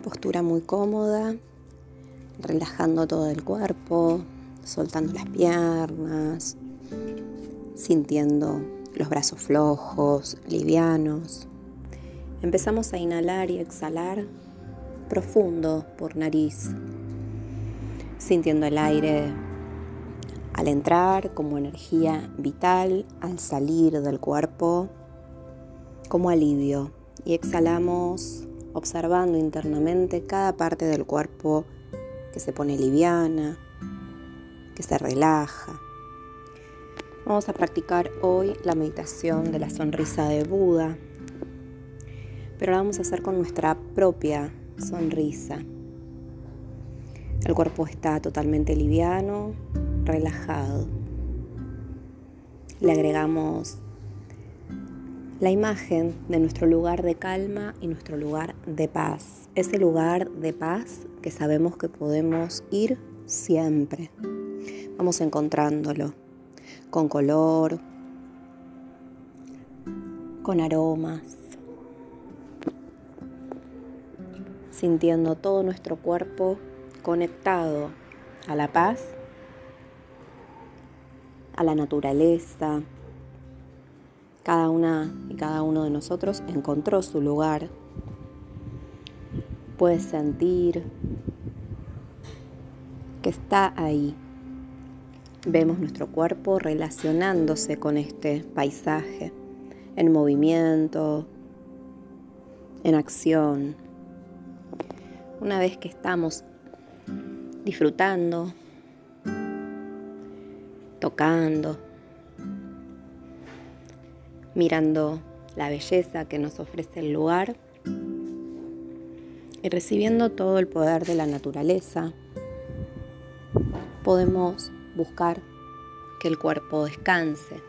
postura muy cómoda, relajando todo el cuerpo, soltando las piernas, sintiendo los brazos flojos, livianos. Empezamos a inhalar y exhalar profundo por nariz, sintiendo el aire al entrar como energía vital, al salir del cuerpo como alivio. Y exhalamos observando internamente cada parte del cuerpo que se pone liviana, que se relaja. Vamos a practicar hoy la meditación de la sonrisa de Buda, pero la vamos a hacer con nuestra propia sonrisa. El cuerpo está totalmente liviano, relajado. Le agregamos la imagen de nuestro lugar de calma y nuestro lugar de paz. Ese lugar de paz que sabemos que podemos ir siempre. Vamos encontrándolo con color, con aromas, sintiendo todo nuestro cuerpo conectado a la paz, a la naturaleza, cada una y cada uno de nosotros encontró su lugar. Puedes sentir que está ahí. Vemos nuestro cuerpo relacionándose con este paisaje, en movimiento, en acción. Una vez que estamos disfrutando, tocando, mirando la belleza que nos ofrece el lugar y recibiendo todo el poder de la naturaleza, podemos buscar que el cuerpo descanse.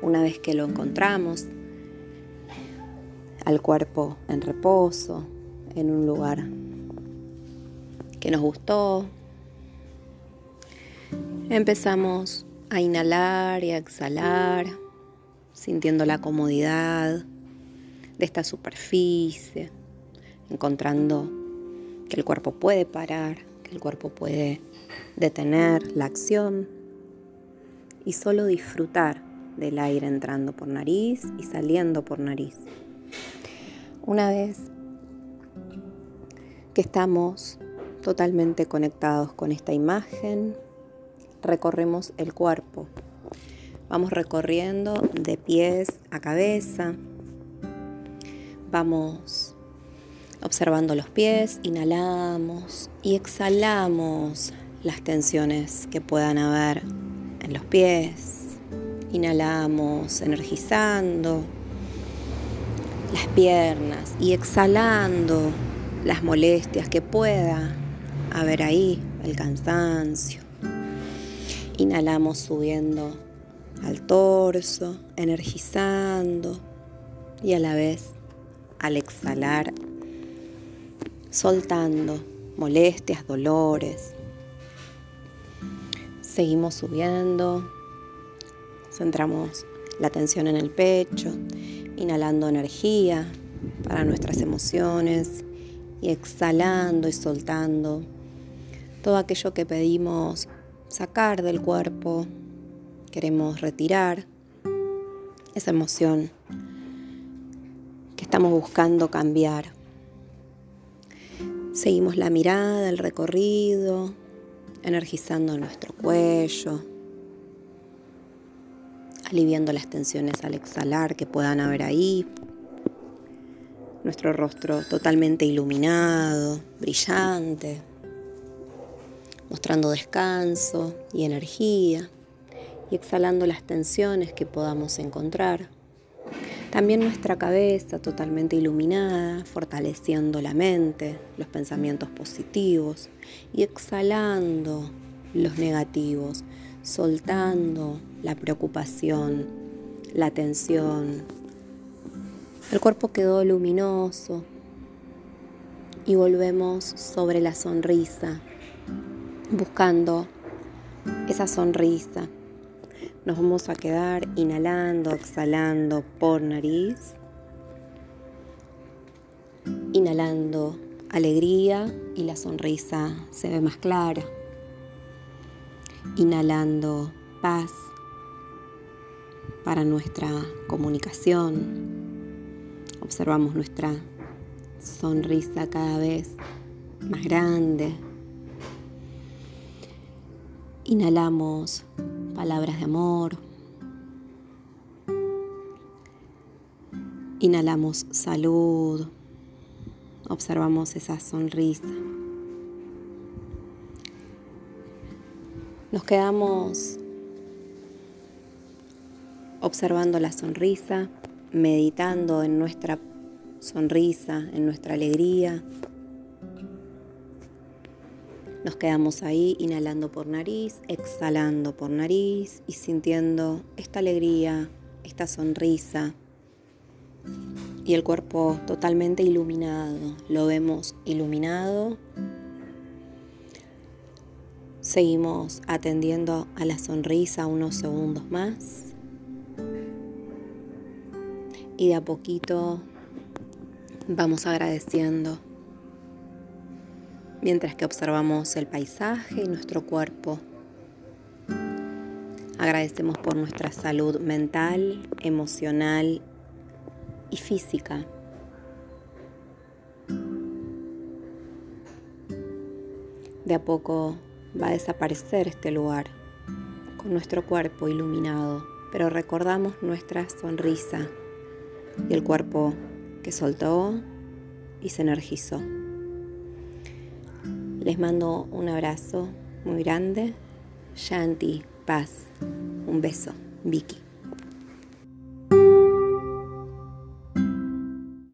Una vez que lo encontramos, al cuerpo en reposo, en un lugar que nos gustó, empezamos a inhalar y a exhalar sintiendo la comodidad de esta superficie, encontrando que el cuerpo puede parar, que el cuerpo puede detener la acción y solo disfrutar del aire entrando por nariz y saliendo por nariz. Una vez que estamos totalmente conectados con esta imagen, recorremos el cuerpo Vamos recorriendo de pies a cabeza. Vamos observando los pies, inhalamos y exhalamos las tensiones que puedan haber en los pies. Inhalamos energizando las piernas y exhalando las molestias que pueda haber ahí, el cansancio. Inhalamos subiendo al torso, energizando y a la vez al exhalar, soltando molestias, dolores. Seguimos subiendo, centramos la atención en el pecho, inhalando energía para nuestras emociones y exhalando y soltando todo aquello que pedimos sacar del cuerpo queremos retirar esa emoción que estamos buscando cambiar. Seguimos la mirada, el recorrido, energizando nuestro cuello, aliviando las tensiones al exhalar que puedan haber ahí. Nuestro rostro totalmente iluminado, brillante, mostrando descanso y energía y exhalando las tensiones que podamos encontrar. También nuestra cabeza totalmente iluminada, fortaleciendo la mente, los pensamientos positivos y exhalando los negativos, soltando la preocupación, la tensión. El cuerpo quedó luminoso y volvemos sobre la sonrisa, buscando esa sonrisa nos vamos a quedar inhalando, exhalando por nariz. Inhalando alegría y la sonrisa se ve más clara. Inhalando paz para nuestra comunicación. Observamos nuestra sonrisa cada vez más grande. Inhalamos palabras de amor. Inhalamos salud. Observamos esa sonrisa. Nos quedamos observando la sonrisa, meditando en nuestra sonrisa, en nuestra alegría. Nos quedamos ahí inhalando por nariz, exhalando por nariz y sintiendo esta alegría, esta sonrisa y el cuerpo totalmente iluminado. Lo vemos iluminado. Seguimos atendiendo a la sonrisa unos segundos más. Y de a poquito vamos agradeciendo mientras que observamos el paisaje y nuestro cuerpo. Agradecemos por nuestra salud mental, emocional y física. De a poco va a desaparecer este lugar con nuestro cuerpo iluminado, pero recordamos nuestra sonrisa y el cuerpo que soltó y se energizó. Les mando un abrazo muy grande. Shanti, paz. Un beso. Vicky.